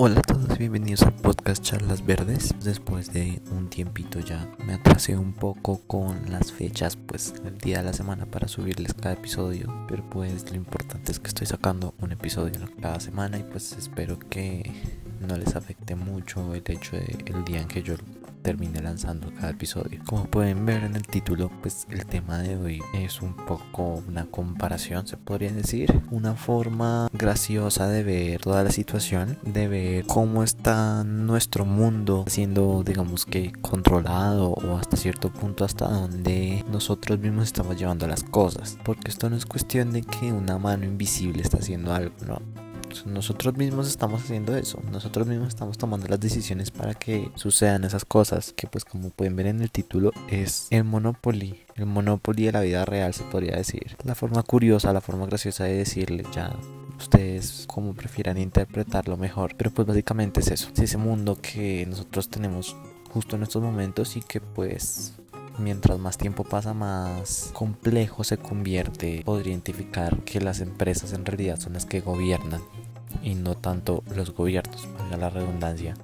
Hola a todos, bienvenidos al podcast Charlas Verdes. Después de un tiempito ya me atrasé un poco con las fechas, pues el día de la semana para subirles cada episodio. Pero pues lo importante es que estoy sacando un episodio cada semana y pues espero que no les afecte mucho el hecho de el día en que yo termine lanzando cada episodio. Como pueden ver en el título, pues el tema de hoy es un poco una comparación, se podría decir, una forma graciosa de ver toda la situación, de ver cómo está nuestro mundo siendo, digamos que, controlado o hasta cierto punto hasta donde nosotros mismos estamos llevando las cosas. Porque esto no es cuestión de que una mano invisible está haciendo algo, no nosotros mismos estamos haciendo eso. Nosotros mismos estamos tomando las decisiones para que sucedan esas cosas. Que pues como pueden ver en el título es el Monopoly. El Monopoly de la vida real se podría decir. La forma curiosa, la forma graciosa de decirle ya ustedes como prefieran interpretarlo mejor. Pero pues básicamente es eso. Es ese mundo que nosotros tenemos justo en estos momentos y que pues mientras más tiempo pasa más complejo se convierte. Podría identificar que las empresas en realidad son las que gobiernan y no tanto los gobiernos, para la redundancia.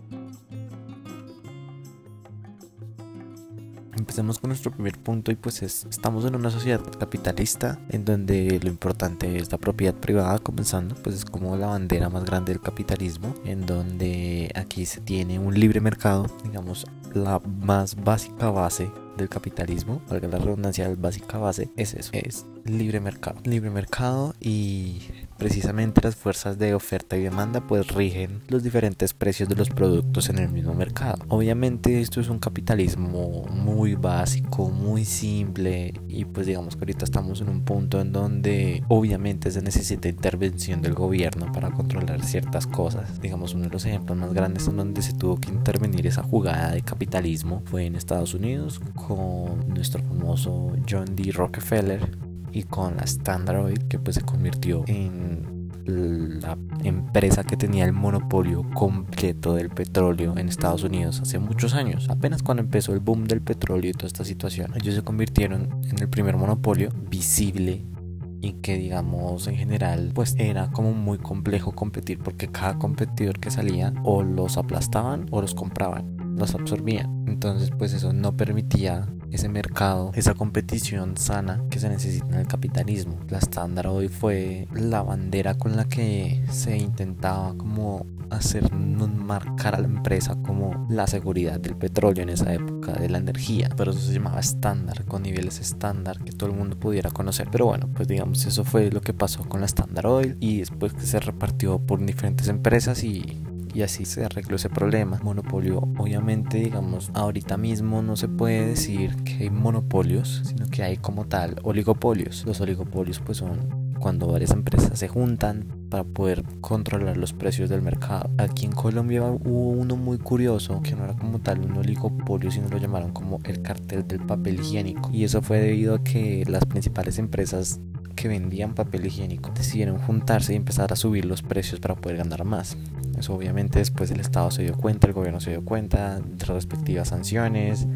Empecemos con nuestro primer punto y pues es, estamos en una sociedad capitalista en donde lo importante es la propiedad privada comenzando, pues es como la bandera más grande del capitalismo, en donde aquí se tiene un libre mercado, digamos la más básica base del capitalismo, valga la redundancia, la básica base es eso, es libre mercado. Libre mercado y precisamente las fuerzas de oferta y demanda pues rigen los diferentes precios de los productos en el mismo mercado. Obviamente esto es un capitalismo muy básico, muy simple y pues digamos que ahorita estamos en un punto en donde obviamente se necesita intervención del gobierno para controlar ciertas cosas. Digamos uno de los ejemplos más grandes en donde se tuvo que intervenir esa jugada de capitalismo fue en Estados Unidos con nuestro famoso John D. Rockefeller y con la Standard Oil que pues se convirtió en la empresa que tenía el monopolio completo del petróleo en Estados Unidos hace muchos años. Apenas cuando empezó el boom del petróleo y toda esta situación, ellos se convirtieron en el primer monopolio visible y que digamos en general pues era como muy complejo competir porque cada competidor que salía o los aplastaban o los compraban, los absorbían. Entonces pues eso no permitía ese mercado, esa competición sana que se necesita en el capitalismo. La estándar hoy fue la bandera con la que se intentaba como hacer marcar a la empresa como la seguridad del petróleo en esa época de la energía pero eso se llamaba estándar con niveles estándar que todo el mundo pudiera conocer pero bueno pues digamos eso fue lo que pasó con la Standard Oil y después que se repartió por diferentes empresas y y así se arregló ese problema. Monopolio, obviamente, digamos, ahorita mismo no se puede decir que hay monopolios, sino que hay como tal oligopolios. Los oligopolios pues son cuando varias empresas se juntan para poder controlar los precios del mercado. Aquí en Colombia hubo uno muy curioso que no era como tal un oligopolio, sino lo llamaron como el cartel del papel higiénico. Y eso fue debido a que las principales empresas que vendían papel higiénico decidieron juntarse y empezar a subir los precios para poder ganar más. Eso obviamente después el Estado se dio cuenta, el gobierno se dio cuenta de respectivas sanciones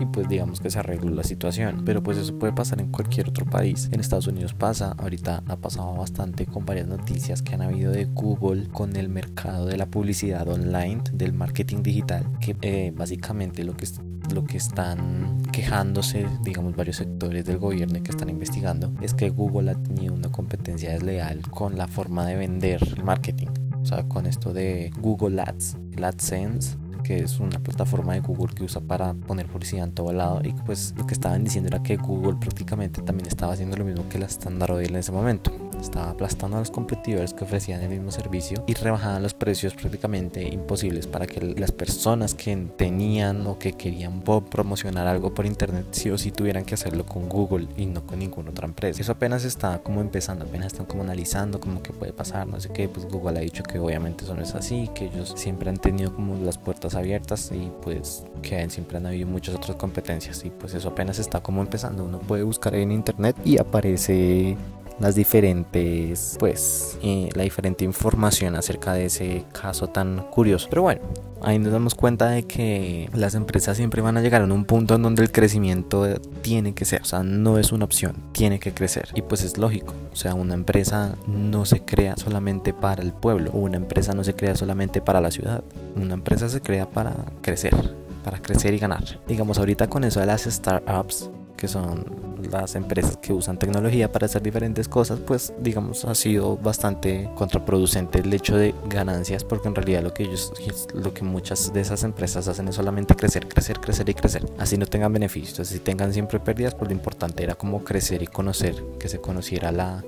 y pues digamos que se arregló la situación. Pero pues eso puede pasar en cualquier otro país. En Estados Unidos pasa, ahorita ha pasado bastante con varias noticias que han habido de Google con el mercado de la publicidad online, del marketing digital, que eh, básicamente lo que, lo que están quejándose, digamos, varios sectores del gobierno que están investigando, es que Google ha tenido una competencia desleal con la forma de vender el marketing. O sea, con esto de Google Ads, el AdSense, que es una plataforma de Google que usa para poner publicidad en todo lado y pues lo que estaban diciendo era que Google prácticamente también estaba haciendo lo mismo que la Standard Oil en ese momento estaba aplastando a los competidores que ofrecían el mismo servicio y rebajaban los precios prácticamente imposibles para que las personas que tenían o que querían promocionar algo por internet sí o sí tuvieran que hacerlo con Google y no con ninguna otra empresa. Eso apenas está como empezando, apenas están como analizando como que puede pasar, no sé qué, pues Google ha dicho que obviamente eso no es así, que ellos siempre han tenido como las puertas abiertas y pues que siempre han habido muchas otras competencias y pues eso apenas está como empezando. Uno puede buscar en internet y aparece las diferentes, pues, eh, la diferente información acerca de ese caso tan curioso. Pero bueno, ahí nos damos cuenta de que las empresas siempre van a llegar a un punto en donde el crecimiento tiene que ser, o sea, no es una opción, tiene que crecer. Y pues es lógico, o sea, una empresa no se crea solamente para el pueblo, una empresa no se crea solamente para la ciudad, una empresa se crea para crecer, para crecer y ganar. Digamos, ahorita con eso de las startups, que son las empresas que usan tecnología para hacer diferentes cosas, pues digamos ha sido bastante contraproducente el hecho de ganancias, porque en realidad lo que ellos, lo que muchas de esas empresas hacen es solamente crecer, crecer, crecer y crecer. Así no tengan beneficios, así tengan siempre pérdidas, pues lo importante era como crecer y conocer, que se conociera la,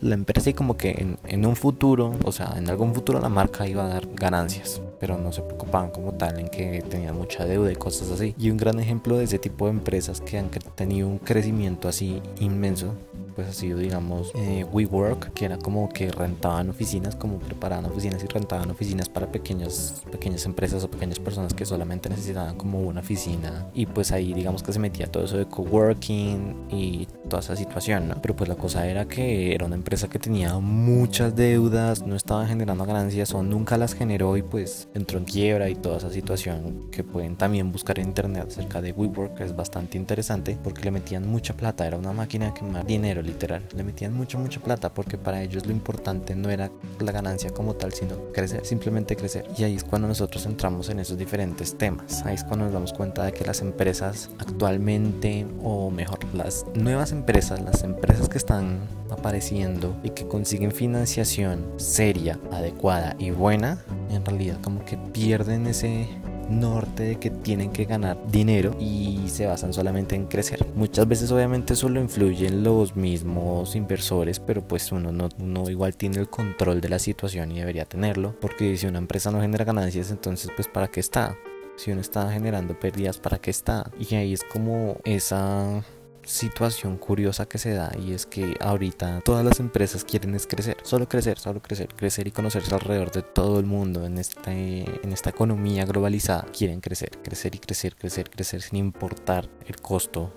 la empresa y como que en, en, un futuro, o sea, en algún futuro la marca iba a dar ganancias, pero no se preocupaban como tal en que tenían mucha deuda y cosas así. Y un gran ejemplo de ese tipo de empresas que han tenido un crecimiento así inmenso pues ha sido digamos eh, WeWork que era como que rentaban oficinas como preparaban oficinas y rentaban oficinas para pequeñas pequeñas empresas o pequeñas personas que solamente necesitaban como una oficina y pues ahí digamos que se metía todo eso de coworking y toda esa situación ¿no? pero pues la cosa era que era una empresa que tenía muchas deudas no estaba generando ganancias o nunca las generó y pues entró en quiebra y toda esa situación que pueden también buscar en internet acerca de WeWork que es bastante interesante porque le metían mucha plata era una máquina que más dinero literal. Le metían mucha, mucha plata porque para ellos lo importante no era la ganancia como tal, sino crecer, simplemente crecer. Y ahí es cuando nosotros entramos en esos diferentes temas. Ahí es cuando nos damos cuenta de que las empresas actualmente, o mejor, las nuevas empresas, las empresas que están apareciendo y que consiguen financiación seria, adecuada y buena, en realidad como que pierden ese norte de que tienen que ganar dinero y se basan solamente en crecer. Muchas veces obviamente solo influyen los mismos inversores, pero pues uno no, no igual tiene el control de la situación y debería tenerlo, porque si una empresa no genera ganancias, entonces pues para qué está? Si uno está generando pérdidas, ¿para qué está? Y ahí es como esa situación curiosa que se da y es que ahorita todas las empresas quieren es crecer, solo crecer, solo crecer, crecer y conocerse alrededor de todo el mundo en, este, en esta economía globalizada. Quieren crecer, crecer y crecer, crecer, crecer sin importar el costo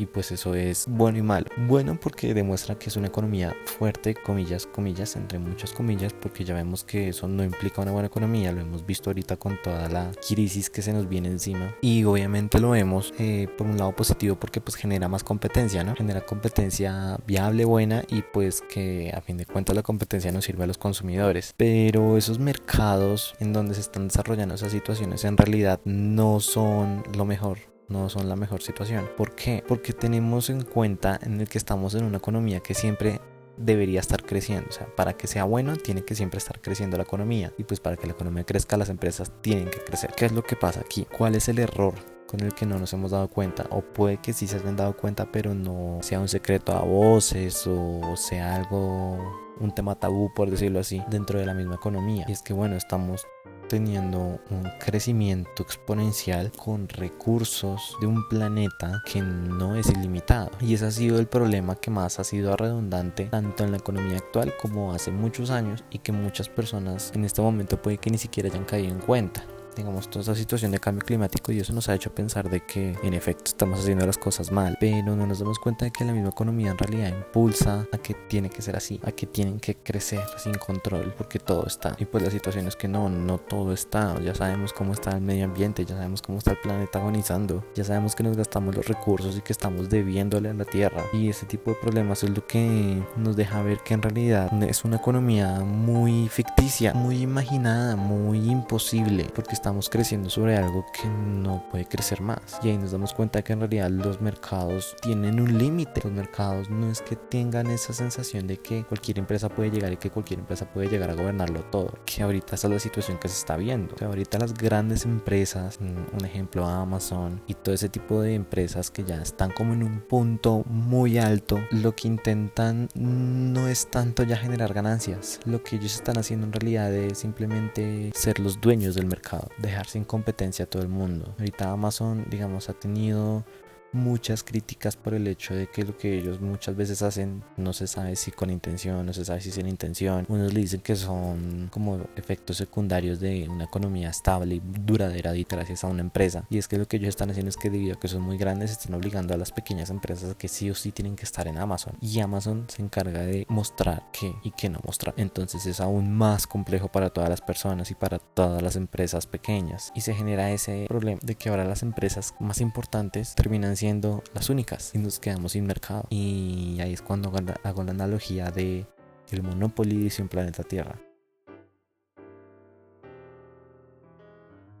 y pues eso es bueno y malo. Bueno porque demuestra que es una economía fuerte, comillas, comillas, entre muchas comillas, porque ya vemos que eso no implica una buena economía, lo hemos visto ahorita con toda la crisis que se nos viene encima y obviamente lo vemos eh, por un lado positivo porque pues genera más competencia, ¿no? Genera competencia viable, buena y pues que a fin de cuentas la competencia nos sirve a los consumidores. Pero esos mercados en donde se están desarrollando esas situaciones en realidad no son lo mejor no son la mejor situación. ¿Por qué? Porque tenemos en cuenta en el que estamos en una economía que siempre debería estar creciendo. O sea, para que sea bueno, tiene que siempre estar creciendo la economía. Y pues para que la economía crezca, las empresas tienen que crecer. ¿Qué es lo que pasa aquí? ¿Cuál es el error con el que no nos hemos dado cuenta? O puede que sí se hayan dado cuenta, pero no sea un secreto a voces o sea algo, un tema tabú, por decirlo así, dentro de la misma economía. Y es que bueno, estamos teniendo un crecimiento exponencial con recursos de un planeta que no es ilimitado. Y ese ha sido el problema que más ha sido redundante tanto en la economía actual como hace muchos años y que muchas personas en este momento puede que ni siquiera hayan caído en cuenta digamos, toda esa situación de cambio climático y eso nos ha hecho pensar de que en efecto estamos haciendo las cosas mal, pero no nos damos cuenta de que la misma economía en realidad impulsa a que tiene que ser así, a que tienen que crecer sin control, porque todo está. Y pues la situación es que no, no todo está, ya sabemos cómo está el medio ambiente, ya sabemos cómo está el planeta agonizando, ya sabemos que nos gastamos los recursos y que estamos debiéndole a la Tierra. Y ese tipo de problemas es lo que nos deja ver que en realidad es una economía muy ficticia, muy imaginada, muy imposible, porque estamos creciendo sobre algo que no puede crecer más. Y ahí nos damos cuenta que en realidad los mercados tienen un límite. Los mercados no es que tengan esa sensación de que cualquier empresa puede llegar y que cualquier empresa puede llegar a gobernarlo todo. Que ahorita esa es la situación que se está viendo. Que ahorita las grandes empresas, un ejemplo Amazon y todo ese tipo de empresas que ya están como en un punto muy alto, lo que intentan no es tanto ya generar ganancias. Lo que ellos están haciendo en realidad es simplemente ser los dueños del mercado dejar sin competencia a todo el mundo. Ahorita Amazon, digamos, ha tenido muchas críticas por el hecho de que lo que ellos muchas veces hacen no se sabe si con intención, no se sabe si sin intención. Unos le dicen que son como efectos secundarios de una economía estable y duradera gracias a una empresa. Y es que lo que ellos están haciendo es que debido a que son muy grandes están obligando a las pequeñas empresas a que sí o sí tienen que estar en Amazon. Y Amazon se encarga de mostrar qué y qué no mostrar. Entonces es aún más complejo para todas las personas y para todas las empresas pequeñas. Y se genera ese problema de que ahora las empresas más importantes terminan siendo las únicas y nos quedamos sin mercado. Y ahí es cuando hago la analogía de el Monopoly un planeta Tierra.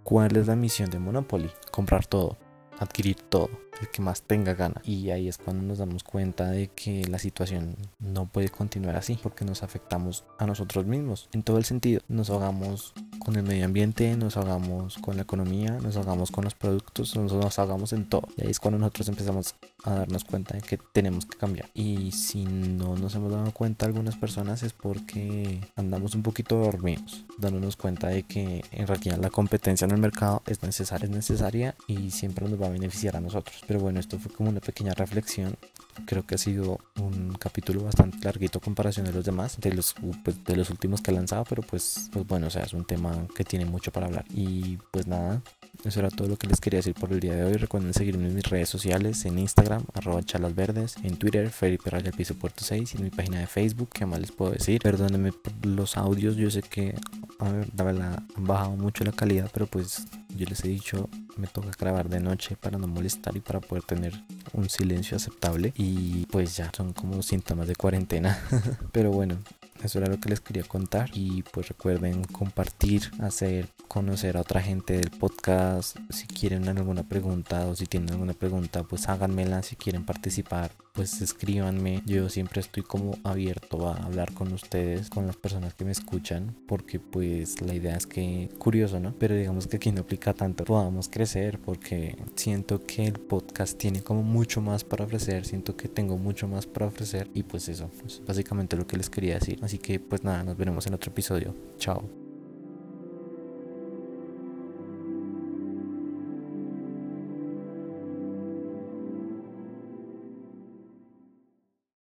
¿Cuál es la misión de Monopoly? Comprar todo, adquirir todo el que más tenga gana. Y ahí es cuando nos damos cuenta de que la situación no puede continuar así, porque nos afectamos a nosotros mismos en todo el sentido. Nos ahogamos con el medio ambiente, nos ahogamos con la economía, nos ahogamos con los productos, nos, nos ahogamos en todo. Y ahí es cuando nosotros empezamos a darnos cuenta de que tenemos que cambiar. Y si no nos hemos dado cuenta algunas personas es porque andamos un poquito dormidos, dándonos cuenta de que en realidad la competencia en el mercado es necesaria, es necesaria y siempre nos va a beneficiar a nosotros. Pero bueno, esto fue como una pequeña reflexión. Creo que ha sido un capítulo bastante larguito a comparación de los demás, de los, pues, de los últimos que he lanzado, pero pues, pues bueno, o sea, es un tema que tiene mucho para hablar. Y pues nada, eso era todo lo que les quería decir por el día de hoy. Recuerden seguirme en mis redes sociales, en Instagram, arroba chalasverdes, en Twitter, Felipe Raya Piso Puerto 6 y en mi página de Facebook, ¿qué más les puedo decir? Perdónenme por los audios, yo sé que han bajado mucho la calidad, pero pues yo les he dicho, me toca grabar de noche para no molestar y para poder tener un silencio aceptable. Y pues ya son como síntomas de cuarentena. Pero bueno, eso era lo que les quería contar. Y pues recuerden compartir, hacer conocer a otra gente del podcast. Si quieren alguna pregunta o si tienen alguna pregunta, pues háganmela. Si quieren participar, pues escríbanme. Yo siempre estoy como abierto a hablar con ustedes, con las personas que me escuchan, porque pues la idea es que, curioso, ¿no? Pero digamos que aquí no aplica tanto. Podamos crecer porque siento que el podcast tiene como mucho más para ofrecer. Siento que tengo mucho más para ofrecer. Y pues eso, pues básicamente lo que les quería decir. Así que pues nada, nos veremos en otro episodio. Chao.